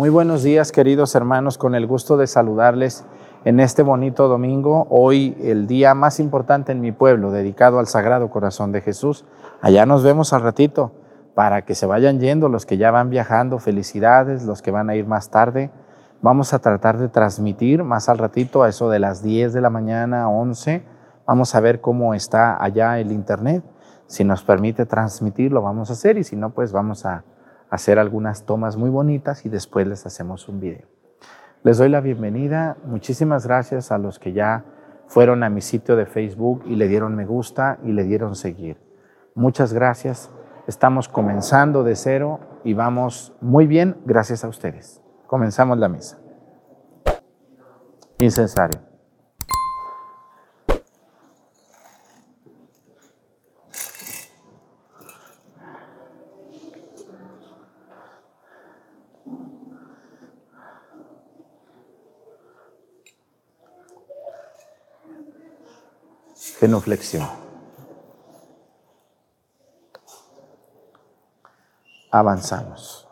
Muy buenos días, queridos hermanos, con el gusto de saludarles en este bonito domingo, hoy el día más importante en mi pueblo, dedicado al Sagrado Corazón de Jesús. Allá nos vemos al ratito para que se vayan yendo los que ya van viajando, felicidades, los que van a ir más tarde. Vamos a tratar de transmitir más al ratito, a eso de las 10 de la mañana, 11. Vamos a ver cómo está allá el internet. Si nos permite transmitir, lo vamos a hacer y si no, pues vamos a hacer algunas tomas muy bonitas y después les hacemos un video. Les doy la bienvenida. Muchísimas gracias a los que ya fueron a mi sitio de Facebook y le dieron me gusta y le dieron seguir. Muchas gracias. Estamos comenzando de cero y vamos muy bien gracias a ustedes. Comenzamos la misa. Incensario. Genuflexión. Avanzamos.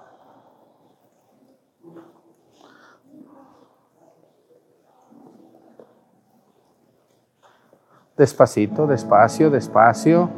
Despacito, despacio, despacio.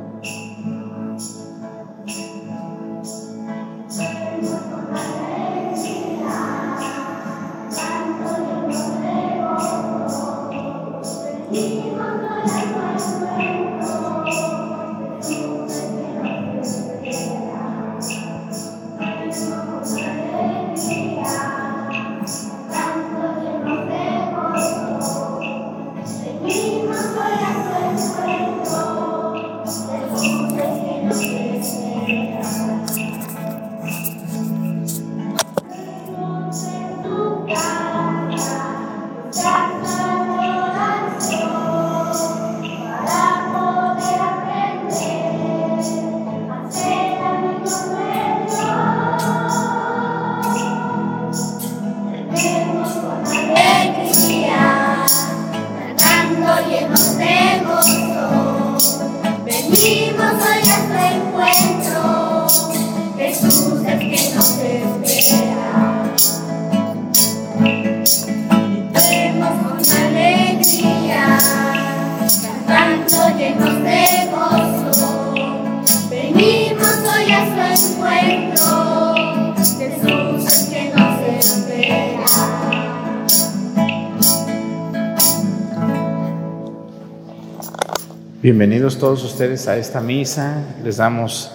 Bienvenidos todos ustedes a esta misa. Les damos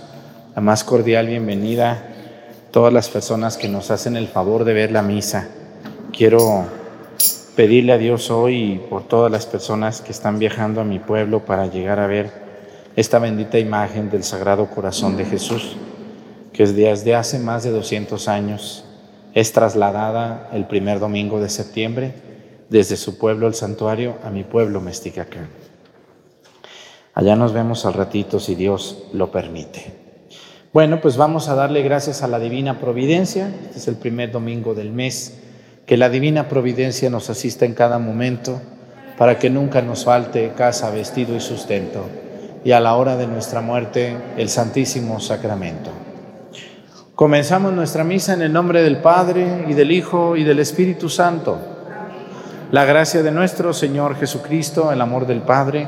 la más cordial bienvenida a todas las personas que nos hacen el favor de ver la misa. Quiero pedirle a Dios hoy por todas las personas que están viajando a mi pueblo para llegar a ver esta bendita imagen del Sagrado Corazón de Jesús, que desde hace más de 200 años es trasladada el primer domingo de septiembre desde su pueblo, el santuario, a mi pueblo, Mesticacán. Allá nos vemos al ratito si Dios lo permite. Bueno, pues vamos a darle gracias a la Divina Providencia. Este es el primer domingo del mes. Que la Divina Providencia nos asista en cada momento para que nunca nos falte casa, vestido y sustento. Y a la hora de nuestra muerte, el Santísimo Sacramento. Comenzamos nuestra misa en el nombre del Padre y del Hijo y del Espíritu Santo. La gracia de nuestro Señor Jesucristo, el amor del Padre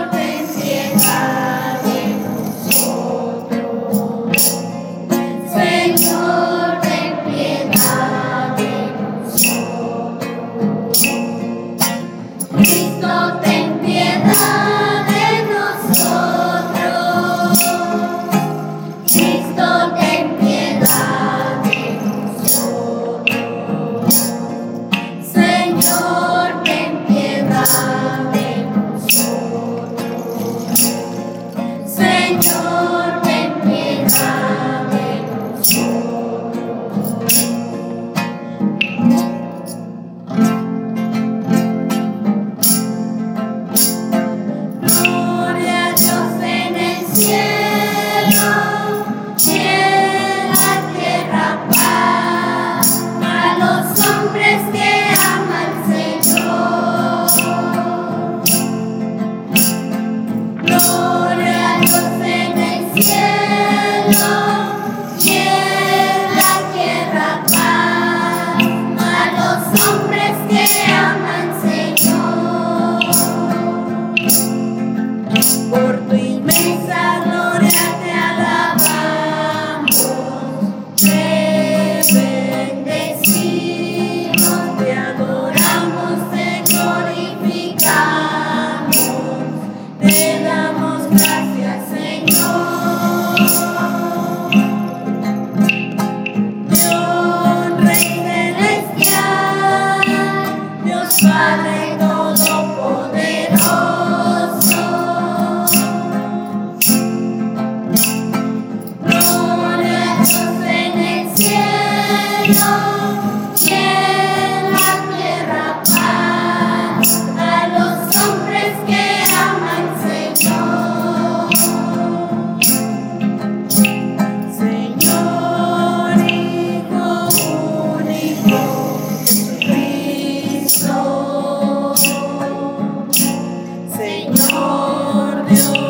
Oremos.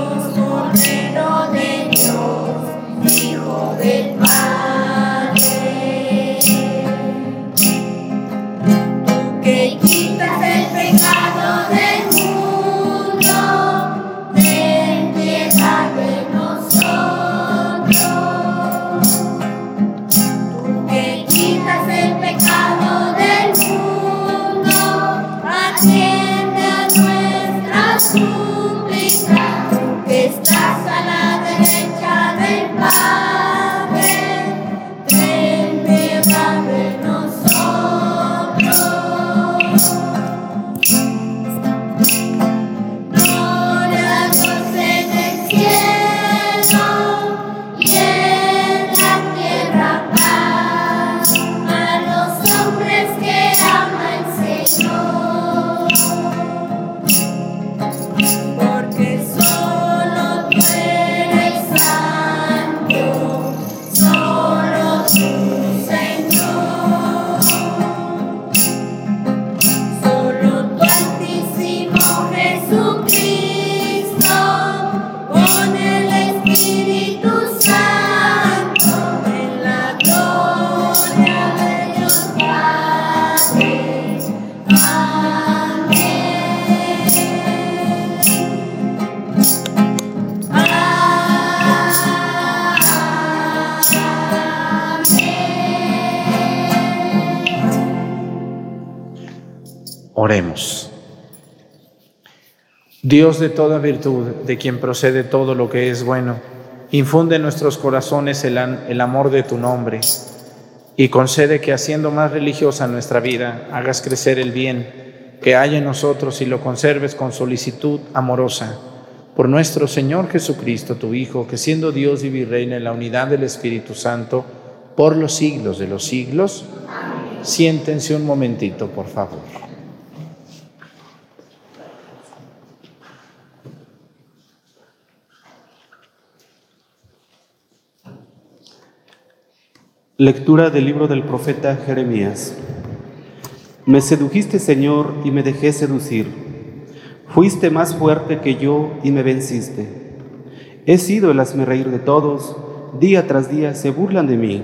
Dios de toda virtud, de quien procede todo lo que es bueno, infunde en nuestros corazones el, el, amor de tu nombre y concede que haciendo más religiosa nuestra vida, hagas crecer el bien que hay en nosotros y lo conserves con solicitud amorosa. Por nuestro Señor Jesucristo, tu Hijo, que siendo Dios y virreina en la unidad del Espíritu Santo, por los siglos de los siglos, siéntense un momentito, por favor. Lectura del libro del profeta Jeremías. Me sedujiste, Señor, y me dejé seducir. Fuiste más fuerte que yo y me venciste. He sido el reír de todos, día tras día se burlan de mí.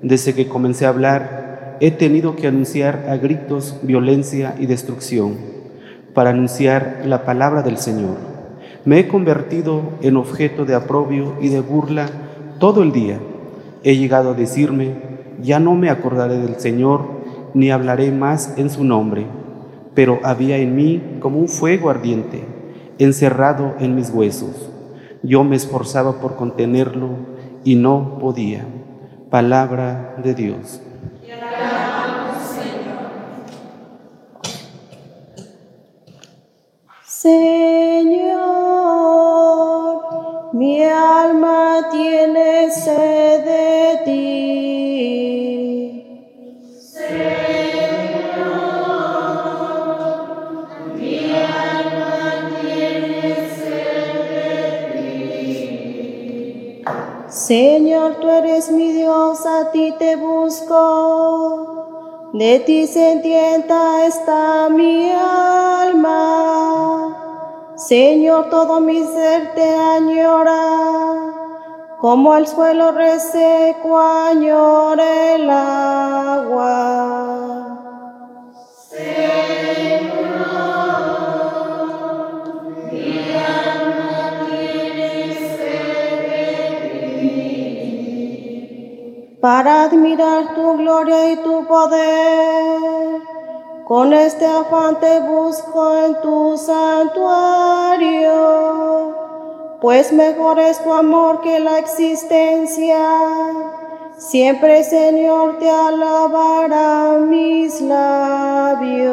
Desde que comencé a hablar, he tenido que anunciar a gritos violencia y destrucción, para anunciar la palabra del Señor. Me he convertido en objeto de aprobio y de burla todo el día he llegado a decirme, ya no me acordaré del Señor, ni hablaré más en su nombre. Pero había en mí como un fuego ardiente, encerrado en mis huesos. Yo me esforzaba por contenerlo y no podía. Palabra de Dios. Señor, mi alma tiene sed de ti. Señor, mi alma tiene sed de ti. Señor, tú eres mi Dios, a ti te busco. De ti sentienta está mi alma. Señor, todo mi ser te añora, como al suelo reseco añora el agua. para admirar tu gloria y tu poder. Con este afán te busco en tu santuario, pues mejor es tu amor que la existencia. Siempre, Señor, te alabarán mis labios.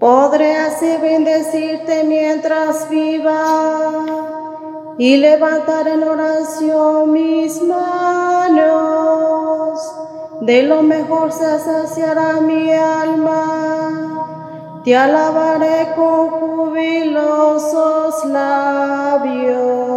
Podré así bendecirte mientras viva y levantar en oración mis manos. De lo mejor se saciará mi alma. Te alabaré con jubilosos labios.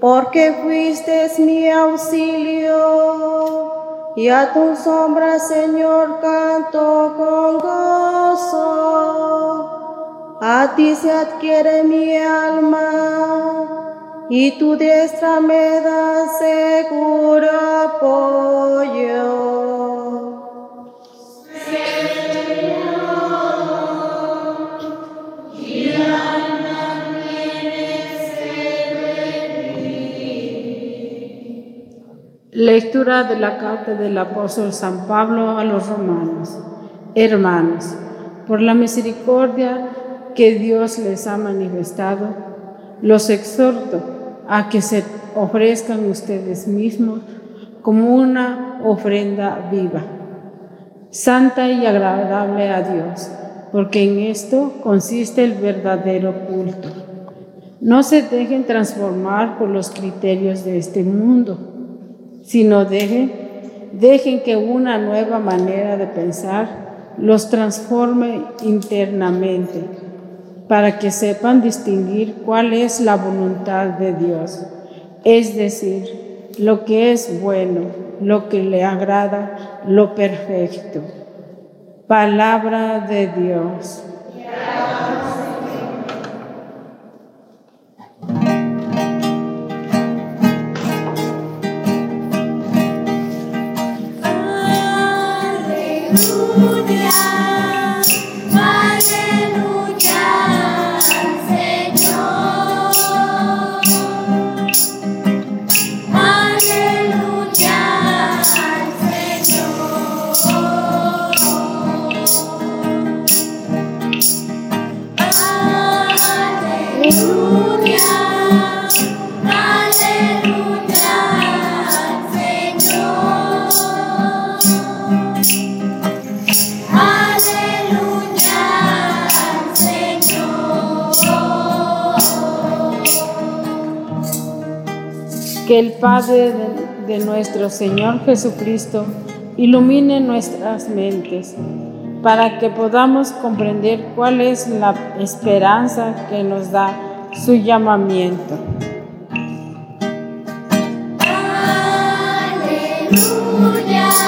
Porque fuiste mi auxilio, y a tu sombra, Señor, canto con gozo. A ti se adquiere mi alma, y tu diestra me da seguro apoyo. Lectura de la carta del apóstol San Pablo a los romanos. Hermanos, por la misericordia que Dios les ha manifestado, los exhorto a que se ofrezcan ustedes mismos como una ofrenda viva, santa y agradable a Dios, porque en esto consiste el verdadero culto. No se dejen transformar por los criterios de este mundo sino dejen, dejen que una nueva manera de pensar los transforme internamente para que sepan distinguir cuál es la voluntad de Dios, es decir, lo que es bueno, lo que le agrada, lo perfecto. Palabra de Dios. Aleluya, aleluya. El Padre de, nuestro Señor Jesucristo ilumine nuestras mentes para que podamos comprender cuál es la esperanza que nos da su llamamiento. El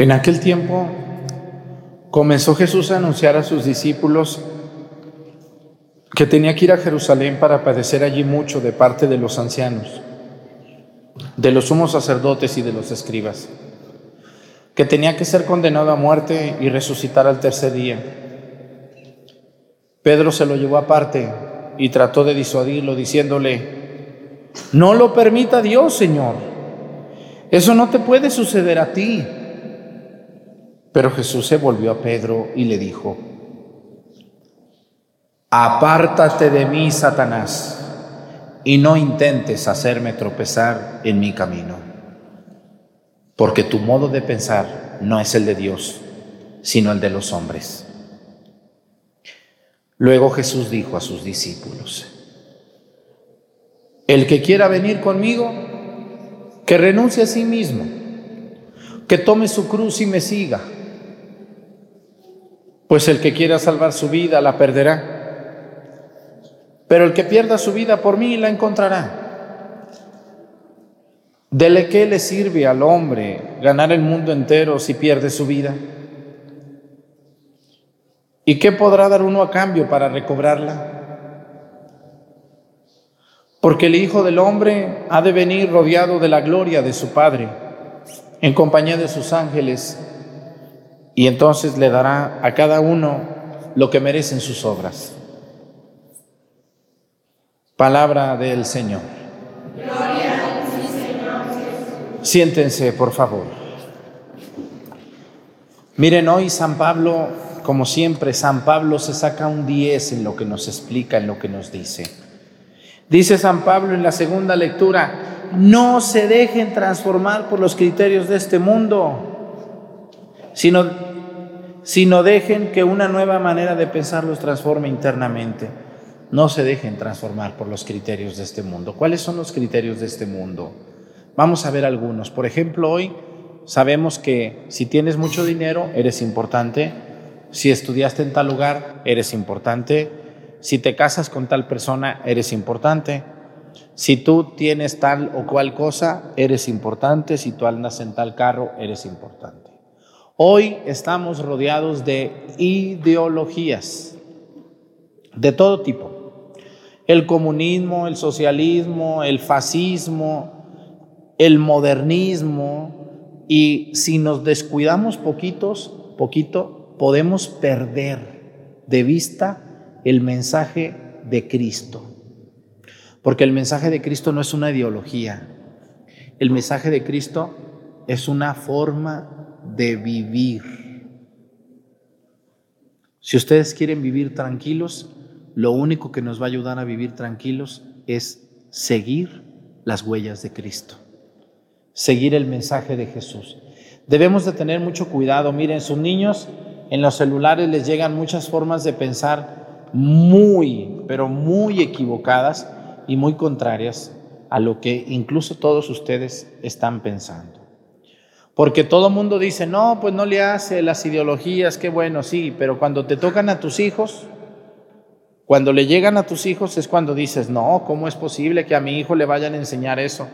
En aquel tiempo comenzó Jesús a anunciar a sus discípulos que tenía que ir a Jerusalén para padecer allí mucho de parte de los ancianos, de los sumos sacerdotes y de los escribas, que tenía que ser condenado a muerte y resucitar al tercer día. Pedro se lo llevó aparte y trató de disuadirlo diciéndole, no lo permita Dios, Señor, eso no te puede suceder a ti. Pero Jesús se volvió a Pedro y le dijo, Apártate de mí, Satanás, y no intentes hacerme tropezar en mi camino, porque tu modo de pensar no es el de Dios, sino el de los hombres. Luego Jesús dijo a sus discípulos, el que quiera venir conmigo, que renuncie a sí mismo, que tome su cruz y me siga, pues el que quiera salvar su vida la perderá pero el que pierda su vida por mí la encontrará. ¿Dele qué le sirve al hombre ganar el mundo entero si pierde su vida? ¿Y qué podrá dar uno a cambio para recobrarla? Porque el Hijo del Hombre ha de venir rodeado de la gloria de su Padre, en compañía de sus ángeles, y entonces le dará a cada uno lo que merecen sus obras. Palabra del Señor. Gloria a ti, Señor Siéntense, por favor. Miren, hoy San Pablo, como siempre, San Pablo se saca un 10 en lo que nos explica, en lo que nos dice. Dice San Pablo en la segunda lectura, no se dejen transformar por los criterios de este mundo, sino, sino dejen que una nueva manera de pensar los transforme internamente. No se dejen transformar por los criterios de este mundo. ¿Cuáles son los criterios de este mundo? Vamos a ver algunos. Por ejemplo, hoy sabemos que si tienes mucho dinero, eres importante. Si estudiaste en tal lugar, eres importante. Si te casas con tal persona, eres importante. Si tú tienes tal o cual cosa, eres importante. Si tú andas en tal carro, eres importante. Hoy estamos rodeados de ideologías de todo tipo el comunismo, el socialismo, el fascismo, el modernismo, y si nos descuidamos poquitos, poquito, podemos perder de vista el mensaje de Cristo. Porque el mensaje de Cristo no es una ideología. El mensaje de Cristo es una forma de vivir. Si ustedes quieren vivir tranquilos, lo único que nos va a ayudar a vivir tranquilos es seguir las huellas de Cristo, seguir el mensaje de Jesús. Debemos de tener mucho cuidado. Miren, sus niños en los celulares les llegan muchas formas de pensar muy, pero muy equivocadas y muy contrarias a lo que incluso todos ustedes están pensando. Porque todo mundo dice, no, pues no le hace las ideologías, qué bueno, sí, pero cuando te tocan a tus hijos, cuando le llegan a tus hijos es cuando dices, no, ¿cómo es posible que a mi hijo le vayan a enseñar eso?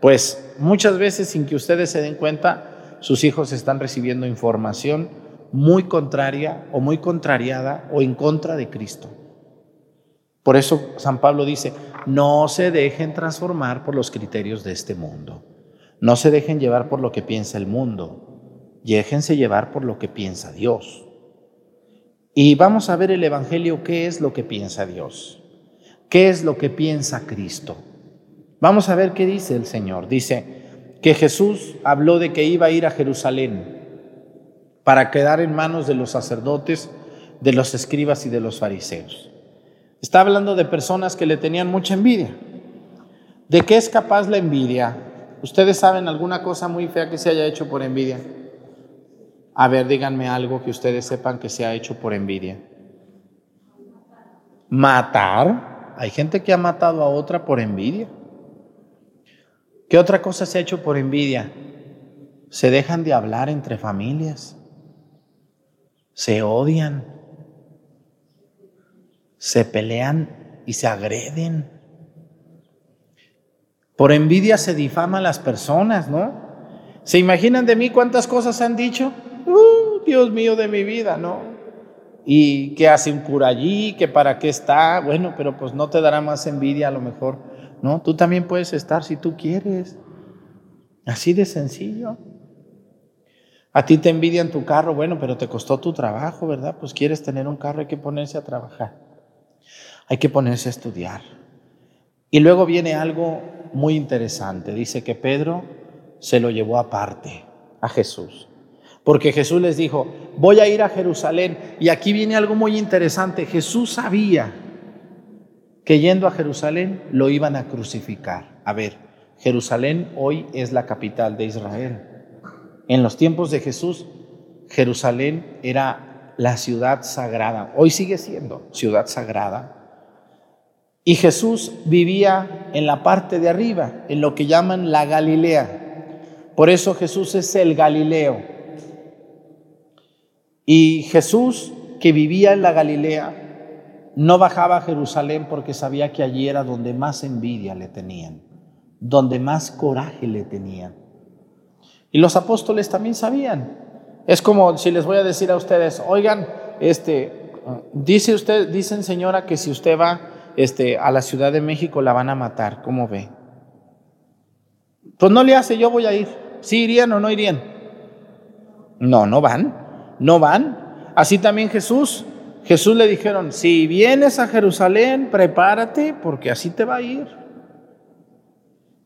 Pues muchas veces sin que ustedes se den cuenta, sus hijos están recibiendo información muy contraria o muy contrariada o en contra de Cristo. Por eso San Pablo dice, no se dejen transformar por los criterios de este mundo. No se dejen llevar por lo que piensa el mundo. Déjense llevar por lo que piensa Dios. Y vamos a ver el Evangelio, qué es lo que piensa Dios, qué es lo que piensa Cristo. Vamos a ver qué dice el Señor. Dice que Jesús habló de que iba a ir a Jerusalén para quedar en manos de los sacerdotes, de los escribas y de los fariseos. Está hablando de personas que le tenían mucha envidia. ¿De qué es capaz la envidia? ¿Ustedes saben alguna cosa muy fea que se haya hecho por envidia? A ver, díganme algo que ustedes sepan que se ha hecho por envidia. Matar. Hay gente que ha matado a otra por envidia. ¿Qué otra cosa se ha hecho por envidia? Se dejan de hablar entre familias. Se odian. Se pelean y se agreden. Por envidia se difaman las personas, ¿no? ¿Se imaginan de mí cuántas cosas han dicho? Uh, Dios mío de mi vida, ¿no? ¿Y qué hace un cura allí? ¿Que para qué está? Bueno, pero pues no te dará más envidia a lo mejor. No, tú también puedes estar si tú quieres. Así de sencillo. A ti te envidian tu carro, bueno, pero te costó tu trabajo, ¿verdad? Pues quieres tener un carro, hay que ponerse a trabajar. Hay que ponerse a estudiar. Y luego viene algo muy interesante. Dice que Pedro se lo llevó aparte a Jesús. Porque Jesús les dijo, voy a ir a Jerusalén. Y aquí viene algo muy interesante. Jesús sabía que yendo a Jerusalén lo iban a crucificar. A ver, Jerusalén hoy es la capital de Israel. En los tiempos de Jesús, Jerusalén era la ciudad sagrada. Hoy sigue siendo ciudad sagrada. Y Jesús vivía en la parte de arriba, en lo que llaman la Galilea. Por eso Jesús es el Galileo. Y Jesús, que vivía en la Galilea, no bajaba a Jerusalén porque sabía que allí era donde más envidia le tenían, donde más coraje le tenían. Y los apóstoles también sabían. Es como si les voy a decir a ustedes, oigan, este, dice usted, dicen señora que si usted va este, a la Ciudad de México la van a matar, ¿cómo ve? Pues no le hace, yo voy a ir. ¿Sí irían o no irían? No, no van no van. Así también Jesús. Jesús le dijeron, si vienes a Jerusalén, prepárate porque así te va a ir.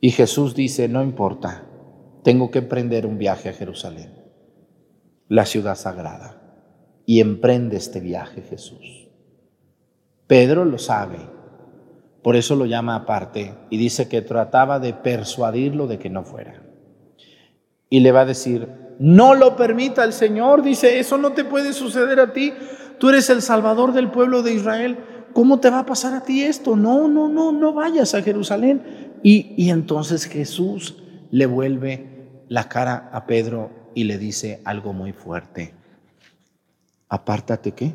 Y Jesús dice, no importa, tengo que emprender un viaje a Jerusalén, la ciudad sagrada. Y emprende este viaje Jesús. Pedro lo sabe, por eso lo llama aparte y dice que trataba de persuadirlo de que no fuera. Y le va a decir, no lo permita el Señor, dice, eso no te puede suceder a ti. Tú eres el salvador del pueblo de Israel. ¿Cómo te va a pasar a ti esto? No, no, no, no vayas a Jerusalén. Y, y entonces Jesús le vuelve la cara a Pedro y le dice algo muy fuerte. Apártate qué.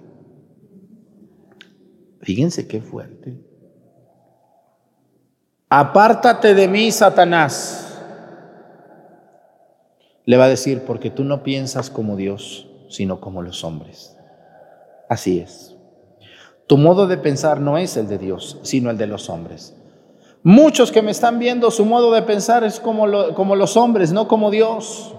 Fíjense qué fuerte. Apártate de mí, Satanás le va a decir, porque tú no piensas como Dios, sino como los hombres. Así es. Tu modo de pensar no es el de Dios, sino el de los hombres. Muchos que me están viendo, su modo de pensar es como, como los hombres, no como Dios.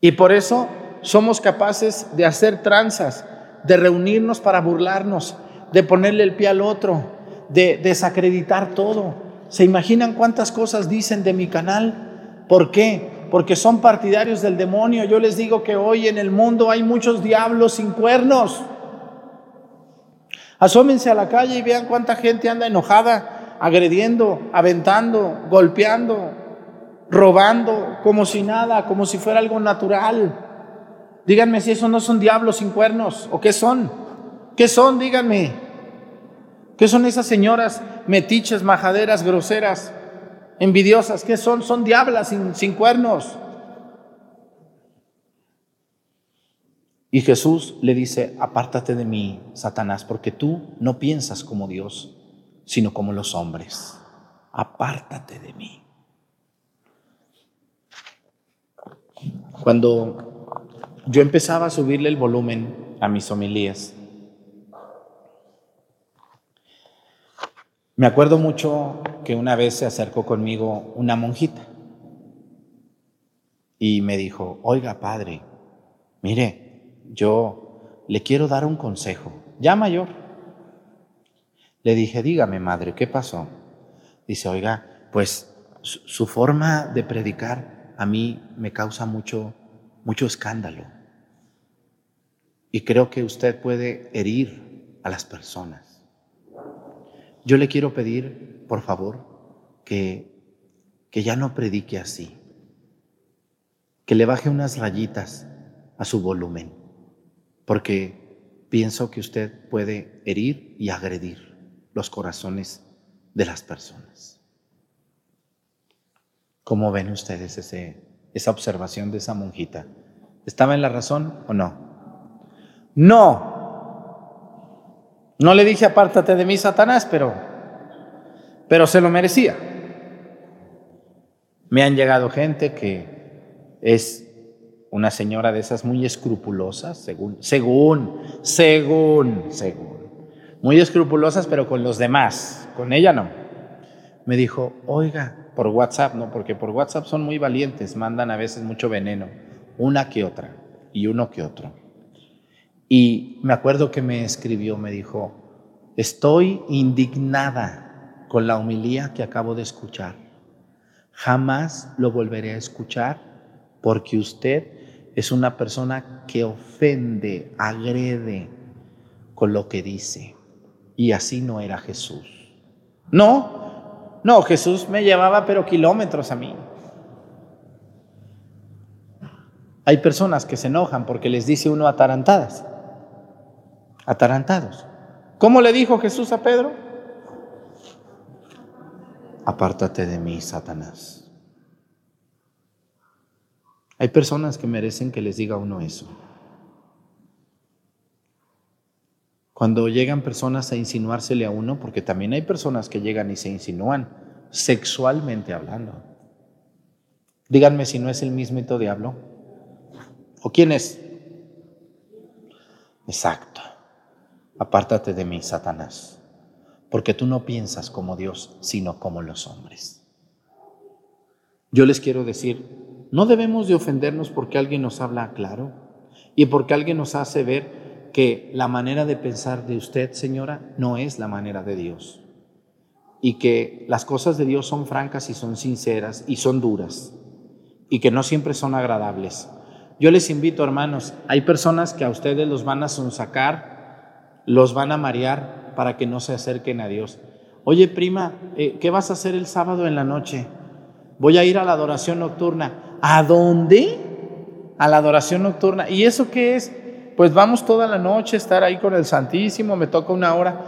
Y por eso somos capaces de hacer tranzas, de reunirnos para burlarnos, de ponerle el pie al otro, de desacreditar todo. ¿Se imaginan cuántas cosas dicen de mi canal? ¿Por qué? Porque son partidarios del demonio. Yo les digo que hoy en el mundo hay muchos diablos sin cuernos. Asómense a la calle y vean cuánta gente anda enojada, agrediendo, aventando, golpeando, robando, como si nada, como si fuera algo natural. Díganme si esos no son diablos sin cuernos o qué son. ¿Qué son? Díganme. ¿Qué son esas señoras metiches, majaderas, groseras? envidiosas, ¿qué son? Son diablas sin, sin cuernos. Y Jesús le dice, apártate de mí, Satanás, porque tú no piensas como Dios, sino como los hombres. Apártate de mí. Cuando yo empezaba a subirle el volumen a mis homilías, Me acuerdo mucho que una vez se acercó conmigo una monjita y me dijo, oiga padre, mire, yo le quiero dar un consejo, ya mayor. Le dije, dígame madre, ¿qué pasó? Dice, oiga, pues su forma de predicar a mí me causa mucho, mucho escándalo. Y creo que usted puede herir a las personas. Yo le quiero pedir, por favor, que, que ya no predique así, que le baje unas rayitas a su volumen, porque pienso que usted puede herir y agredir los corazones de las personas. ¿Cómo ven ustedes esa observación de esa monjita? ¿Estaba en la razón o no? No, no le dije apártate de mí, Satanás, pero, pero se lo merecía. Me han llegado gente que es una señora de esas muy escrupulosas, según, según, según, según, muy escrupulosas, pero con los demás, con ella no. Me dijo, oiga, por WhatsApp, no, porque por WhatsApp son muy valientes, mandan a veces mucho veneno, una que otra y uno que otro. Y me acuerdo que me escribió, me dijo, estoy indignada con la humilía que acabo de escuchar. Jamás lo volveré a escuchar porque usted es una persona que ofende, agrede con lo que dice. Y así no era Jesús. No, no, Jesús me llevaba pero kilómetros a mí. Hay personas que se enojan porque les dice uno atarantadas, atarantados. ¿Cómo le dijo Jesús a Pedro? Apártate de mí, Satanás. Hay personas que merecen que les diga uno eso. Cuando llegan personas a insinuársele a uno, porque también hay personas que llegan y se insinúan, sexualmente hablando. Díganme si no es el mismito diablo. ¿O quién es? Exacto. Apártate de mí, Satanás, porque tú no piensas como Dios, sino como los hombres. Yo les quiero decir, no debemos de ofendernos porque alguien nos habla claro y porque alguien nos hace ver que la manera de pensar de usted, señora, no es la manera de Dios. Y que las cosas de Dios son francas y son sinceras y son duras. Y que no siempre son agradables. Yo les invito, hermanos, hay personas que a ustedes los van a sonsacar, los van a marear para que no se acerquen a Dios. Oye, prima, eh, ¿qué vas a hacer el sábado en la noche? Voy a ir a la adoración nocturna. ¿A dónde? A la adoración nocturna. ¿Y eso qué es? Pues vamos toda la noche a estar ahí con el Santísimo, me toca una hora.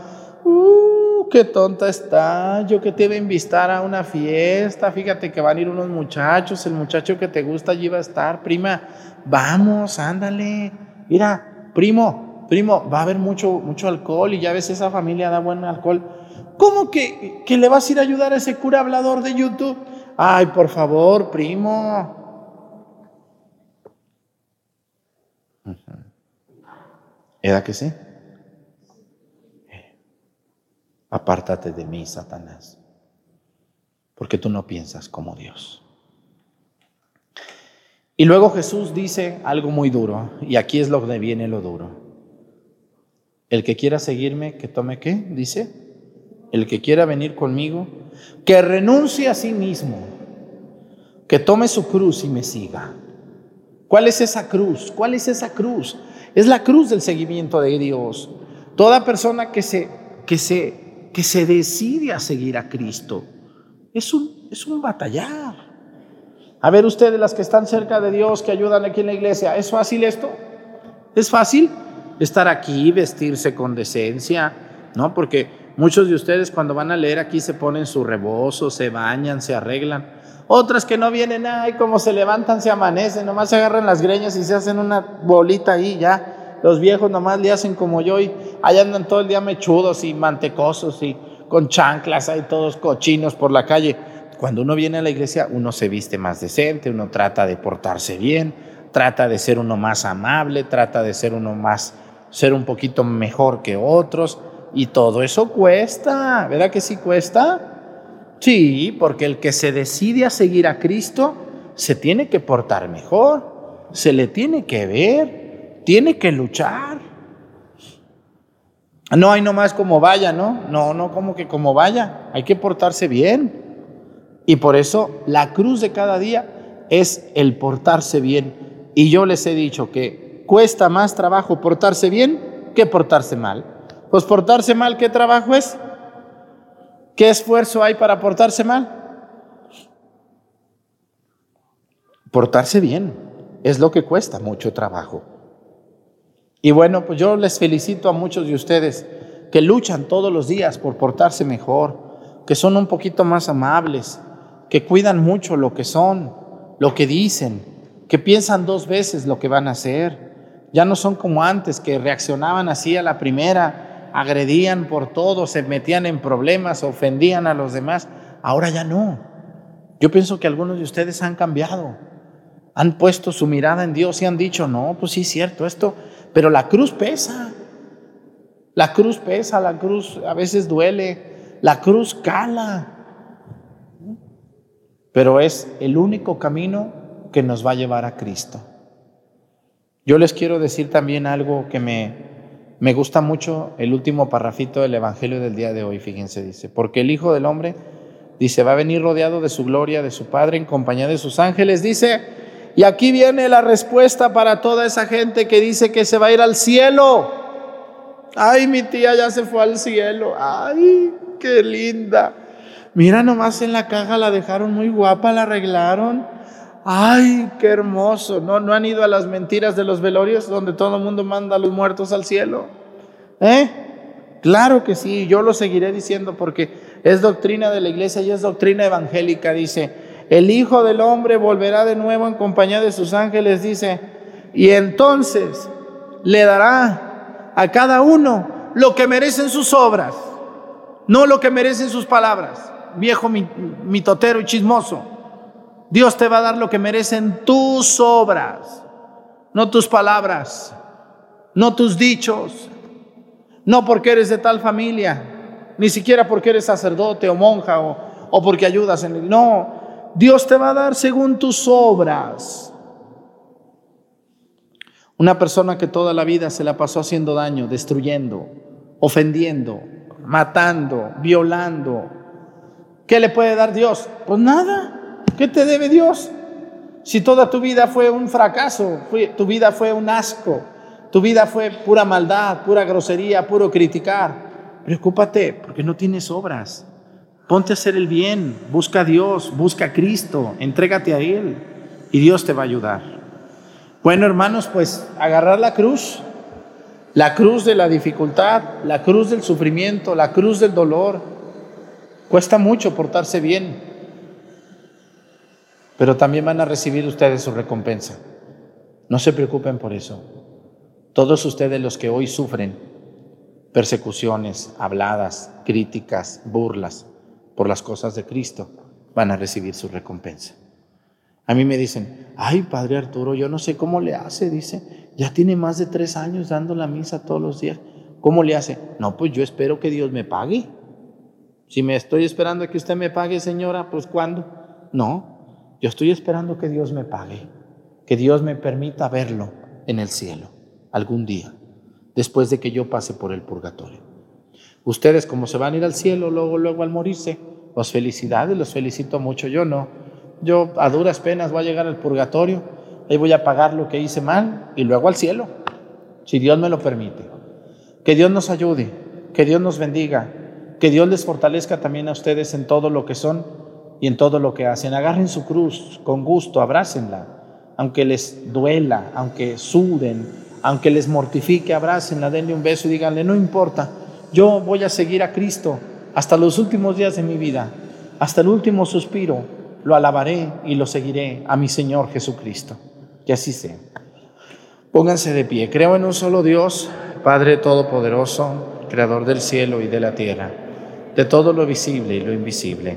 Uh, qué tonta está. Yo que te iba a invitar a una fiesta. Fíjate que van a ir unos muchachos. El muchacho que te gusta allí va a estar. Prima, vamos, ándale. Mira, primo, primo, va a haber mucho, mucho alcohol y ya ves, esa familia da buen alcohol. ¿Cómo que, que le vas a ir a ayudar a ese cura hablador de YouTube? Ay, por favor, primo. ¿Era que sí? Apártate de mí, Satanás, porque tú no piensas como Dios. Y luego Jesús dice algo muy duro, y aquí es lo que viene lo duro. El que quiera seguirme, que tome qué, dice. El que quiera venir conmigo, que renuncie a sí mismo, que tome su cruz y me siga. ¿Cuál es esa cruz? ¿Cuál es esa cruz? Es la cruz del seguimiento de Dios. Toda persona que se, que se, que se decide a seguir a Cristo es un, es un batallar. A ver ustedes las que están cerca de Dios, que ayudan aquí en la iglesia, ¿es fácil esto? ¿Es fácil estar aquí, vestirse con decencia? ¿No? Porque muchos de ustedes cuando van a leer aquí se ponen su rebozo, se bañan, se arreglan. Otras que no vienen, ay, como se levantan, se amanecen, nomás se agarran las greñas y se hacen una bolita ahí, ya. Los viejos nomás le hacen como yo y allá andan todo el día mechudos y mantecosos y con chanclas, ahí todos cochinos por la calle. Cuando uno viene a la iglesia, uno se viste más decente, uno trata de portarse bien, trata de ser uno más amable, trata de ser uno más, ser un poquito mejor que otros. Y todo eso cuesta, ¿verdad que sí cuesta? Sí, porque el que se decide a seguir a Cristo se tiene que portar mejor, se le tiene que ver, tiene que luchar. No hay nomás como vaya, ¿no? No, no como que como vaya, hay que portarse bien. Y por eso la cruz de cada día es el portarse bien. Y yo les he dicho que cuesta más trabajo portarse bien que portarse mal. Pues portarse mal, ¿qué trabajo es? ¿Qué esfuerzo hay para portarse mal? Portarse bien es lo que cuesta mucho trabajo. Y bueno, pues yo les felicito a muchos de ustedes que luchan todos los días por portarse mejor, que son un poquito más amables, que cuidan mucho lo que son, lo que dicen, que piensan dos veces lo que van a hacer. Ya no son como antes, que reaccionaban así a la primera, agredían por todo, se metían en problemas, ofendían a los demás. Ahora ya no. Yo pienso que algunos de ustedes han cambiado. Han puesto su mirada en Dios y han dicho, no, pues sí es cierto esto, pero la cruz pesa. La cruz pesa, la cruz a veces duele, la cruz cala. Pero es el único camino que nos va a llevar a Cristo. Yo les quiero decir también algo que me, me gusta mucho, el último parrafito del Evangelio del día de hoy, fíjense, dice, porque el Hijo del Hombre, dice, va a venir rodeado de su gloria, de su Padre, en compañía de sus ángeles, dice, y aquí viene la respuesta para toda esa gente que dice que se va a ir al cielo. Ay, mi tía ya se fue al cielo. Ay, qué linda. Mira, nomás en la caja la dejaron muy guapa, la arreglaron. Ay, qué hermoso. ¿No, no han ido a las mentiras de los velorios donde todo el mundo manda a los muertos al cielo? ¿Eh? Claro que sí, yo lo seguiré diciendo porque es doctrina de la iglesia y es doctrina evangélica. Dice, el Hijo del Hombre volverá de nuevo en compañía de sus ángeles, dice, y entonces le dará a cada uno lo que merecen sus obras, no lo que merecen sus palabras. Viejo mitotero y chismoso. Dios te va a dar lo que merecen tus obras, no tus palabras, no tus dichos, no porque eres de tal familia, ni siquiera porque eres sacerdote o monja o, porque ayudas en el... No, Dios te va a dar según tus obras. Una persona que toda la vida se la pasó haciendo daño, destruyendo, ofendiendo, matando, violando, ¿qué le puede dar Dios? Pues nada. ¿Qué te debe Dios? Si toda tu vida fue un fracaso, tu vida fue un asco, tu vida fue pura maldad, pura grosería, puro criticar, preocúpate porque no tienes obras. Ponte a hacer el bien, busca a Dios, busca a Cristo, entrégate a Él y Dios te va a ayudar. Bueno, hermanos, pues agarrar la cruz, la cruz de la dificultad, la cruz del sufrimiento, la cruz del dolor. Cuesta mucho portarse bien, pero también van a recibir ustedes su recompensa. No se preocupen por eso. Todos ustedes los que hoy sufren persecuciones, habladas, críticas, burlas por las cosas de Cristo, van a recibir su recompensa. A mí me dicen, ay, Padre Arturo, yo no sé cómo le hace, dice, ya tiene más de tres años dando la misa todos los días. ¿Cómo le hace? No, pues yo espero que Dios me pague. Si me estoy esperando a que usted me pague, señora, pues ¿cuándo? No, yo estoy esperando que Dios me pague, que Dios me permita verlo en el cielo algún día, después de que yo pase por el purgatorio. Ustedes como se van a ir al cielo luego, luego al morirse, los felicidades, los felicito mucho, yo no. Yo a duras penas voy a llegar al purgatorio, ahí voy a pagar lo que hice mal y luego al cielo, si Dios me lo permite. Que Dios nos ayude, que Dios nos bendiga, que Dios les fortalezca también a ustedes en todo lo que son y en todo lo que hacen. Agarren su cruz con gusto, abrácenla, aunque les duela, aunque suden, aunque les mortifique, abrácenla, denle un beso y díganle, no importa, yo voy a seguir a Cristo hasta los últimos días de mi vida, hasta el último suspiro, lo alabaré y lo seguiré a mi Señor Jesucristo. Que así sea. Pónganse de pie. Creo en un solo Dios, Padre Todopoderoso, Creador del cielo y de la tierra, de todo lo visible y lo invisible.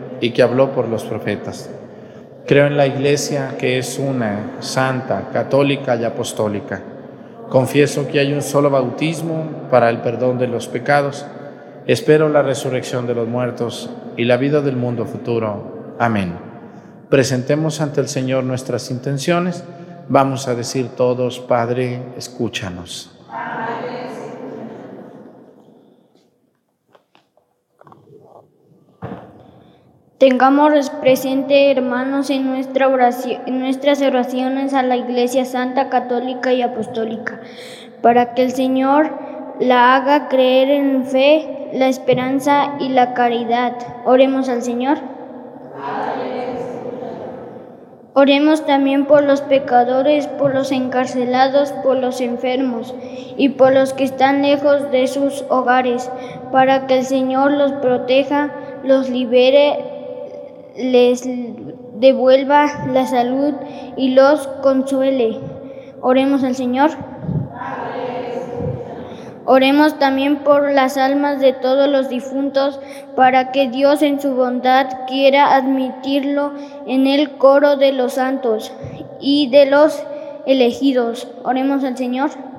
y que habló por los profetas. Creo en la Iglesia que es una, santa, católica y apostólica. Confieso que hay un solo bautismo para el perdón de los pecados. Espero la resurrección de los muertos y la vida del mundo futuro. Amén. Presentemos ante el Señor nuestras intenciones Vamos a decir todos, Padre, escúchanos. Tengamos presente, hermanos, en, en nuestras oraciones a la Iglesia Santa, Católica y Apostólica, para que el Señor la haga creer en fe, la esperanza y la caridad. Oremos al Señor. Oremos también por los pecadores, por los encarcelados, por los enfermos y por los que están lejos de sus hogares, para que el Señor los proteja, los libere les devuelva la salud y los consuele. Oremos al Señor. Oremos también por las almas de todos los difuntos, para que Dios en su bondad quiera admitirlo en el coro de los santos y de los elegidos. Oremos al Señor.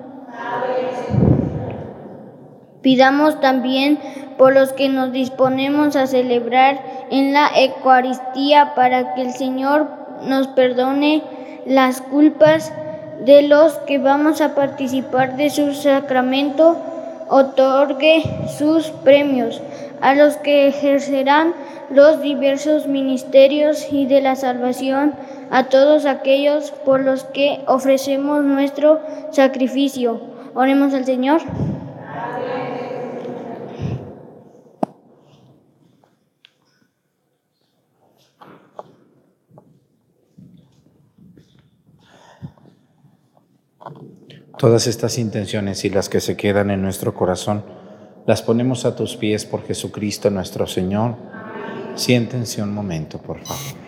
Pidamos también por los que nos disponemos a celebrar en la Eucaristía para que el Señor nos perdone las culpas de los que vamos a participar de su sacramento, otorgue sus premios a los que ejercerán los diversos ministerios y de la salvación a todos aquellos por los que ofrecemos nuestro sacrificio. Oremos al Señor. Todas estas intenciones y las que se quedan en nuestro corazón, las ponemos a tus pies por Jesucristo nuestro Señor. Siéntense un momento, por favor.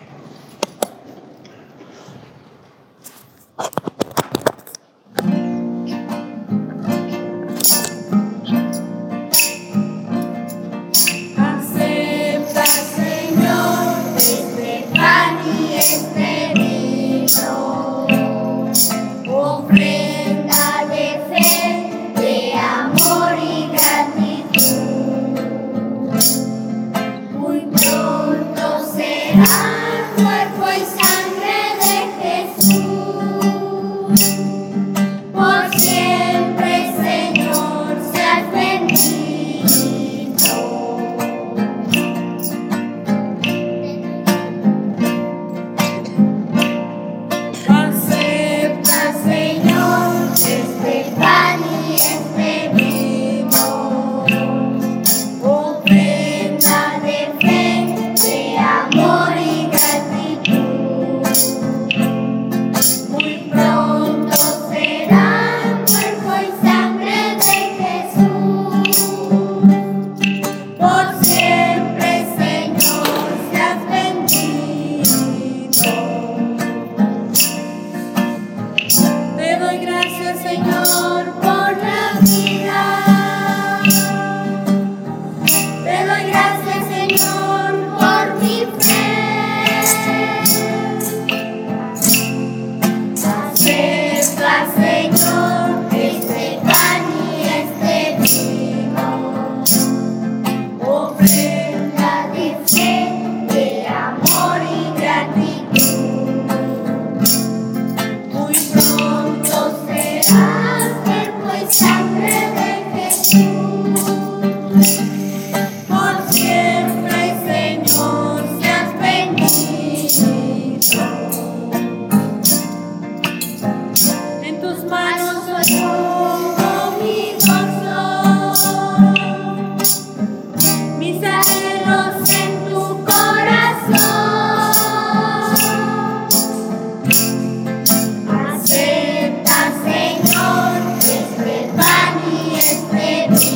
Let's.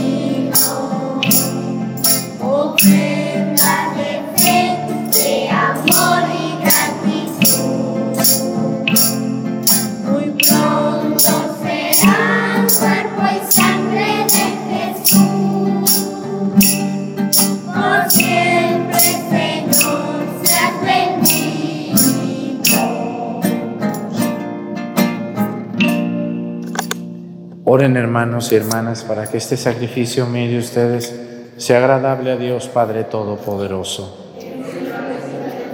Oren hermanos y hermanas para que este sacrificio mío de ustedes sea agradable a Dios Padre Todopoderoso.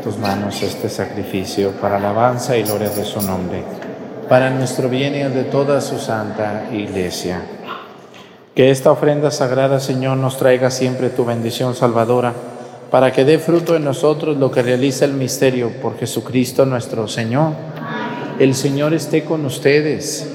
Tus manos este sacrificio para alabanza y gloria de su nombre. para nuestro bien y el de toda su santa iglesia. Que esta ofrenda sagrada, Señor, nos traiga siempre tu bendición salvadora, para que dé fruto en nosotros lo que realiza el misterio por Jesucristo nuestro Señor. El Señor esté con ustedes.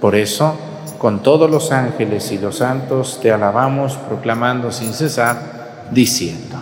Por eso, con todos los ángeles y los santos, te alabamos proclamando sin cesar, diciendo.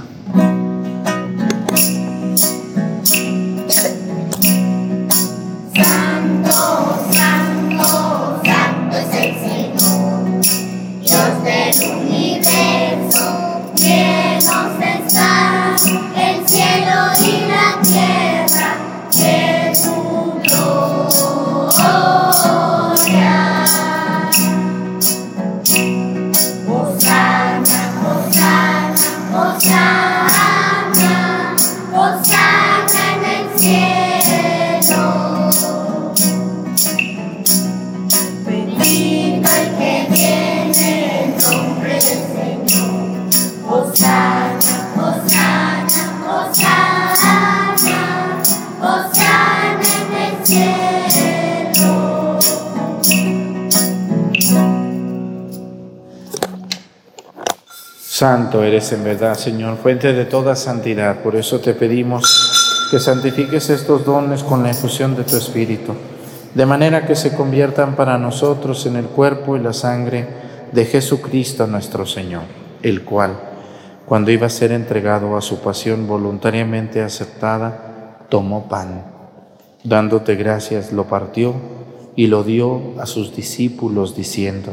En verdad, Señor, fuente de toda santidad. Por eso te pedimos que santifiques estos dones con la infusión de tu Espíritu, de manera que se conviertan para nosotros en el cuerpo y la sangre de Jesucristo nuestro Señor, el cual, cuando iba a ser entregado a su pasión voluntariamente aceptada, tomó pan. Dándote gracias, lo partió y lo dio a sus discípulos, diciendo,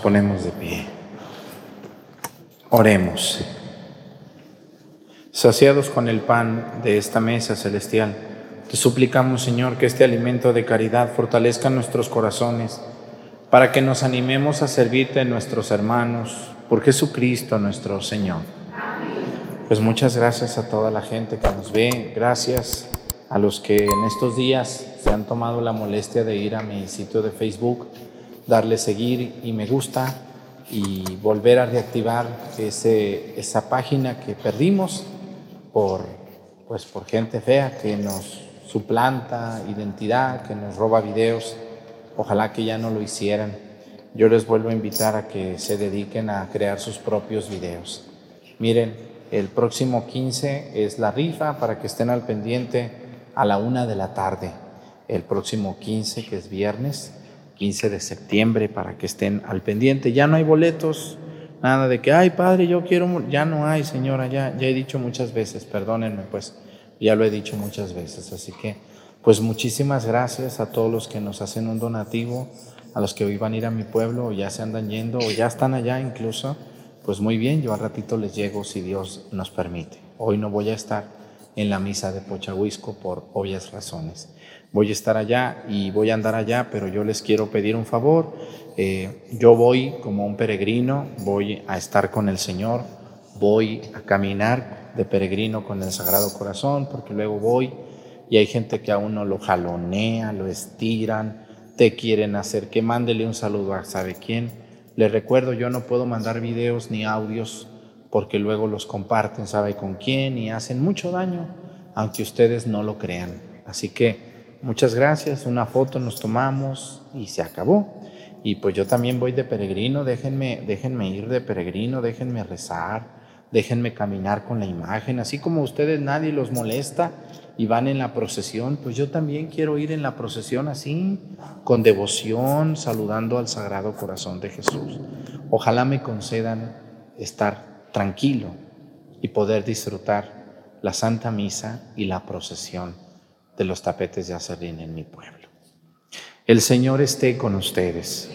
ponemos de pie. Oremos. Saciados con el pan de esta mesa celestial, te suplicamos, Señor, que este alimento de caridad fortalezca nuestros corazones para que nos animemos a servirte a nuestros hermanos, por Jesucristo nuestro Señor. Pues muchas gracias a toda la gente que nos ve, gracias a los que en estos días se han tomado la molestia de ir a mi sitio de Facebook, darle seguir y me gusta y volver a reactivar ese, esa página que perdimos por, pues por gente fea que nos suplanta identidad, que nos roba videos. Ojalá que ya no lo hicieran. Yo les vuelvo a invitar a que se dediquen a crear sus propios videos. Miren, el próximo 15 es la rifa para que estén al pendiente a la una de la tarde. El próximo 15, que es viernes, 15 de septiembre, para que estén al pendiente. Ya no hay boletos, nada de que, ay padre, yo quiero, ya no hay señora, ya, ya he dicho muchas veces, perdónenme pues ya lo he dicho muchas veces. Así que, pues muchísimas gracias a todos los que nos hacen un donativo, a los que hoy van a ir a mi pueblo o ya se andan yendo o ya están allá incluso. Pues muy bien, yo al ratito les llego si Dios nos permite. Hoy no voy a estar en la misa de Pochahuisco por obvias razones. Voy a estar allá y voy a andar allá, pero yo les quiero pedir un favor. Eh, yo voy como un peregrino, voy a estar con el Señor, voy a caminar de peregrino con el Sagrado Corazón, porque luego voy y hay gente que a uno lo jalonea, lo estiran, te quieren hacer que mándele un saludo a sabe quién. Les recuerdo, yo no puedo mandar videos ni audios porque luego los comparten, sabe con quién y hacen mucho daño, aunque ustedes no lo crean. Así que muchas gracias, una foto nos tomamos y se acabó. Y pues yo también voy de peregrino, déjenme, déjenme ir de peregrino, déjenme rezar déjenme caminar con la imagen, así como ustedes nadie los molesta y van en la procesión, pues yo también quiero ir en la procesión así, con devoción, saludando al Sagrado Corazón de Jesús. Ojalá me concedan estar tranquilo y poder disfrutar la Santa Misa y la procesión de los tapetes de Acerrín en mi pueblo. El Señor esté con ustedes.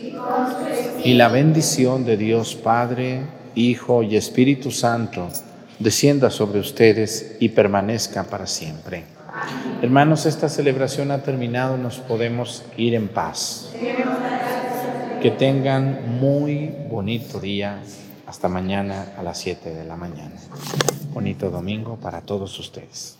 Y la bendición de Dios Padre, Hijo y Espíritu Santo, descienda sobre ustedes y permanezca para siempre. Hermanos, esta celebración ha terminado, nos podemos ir en paz. Que tengan muy bonito día. Hasta mañana a las 7 de la mañana. Bonito domingo para todos ustedes.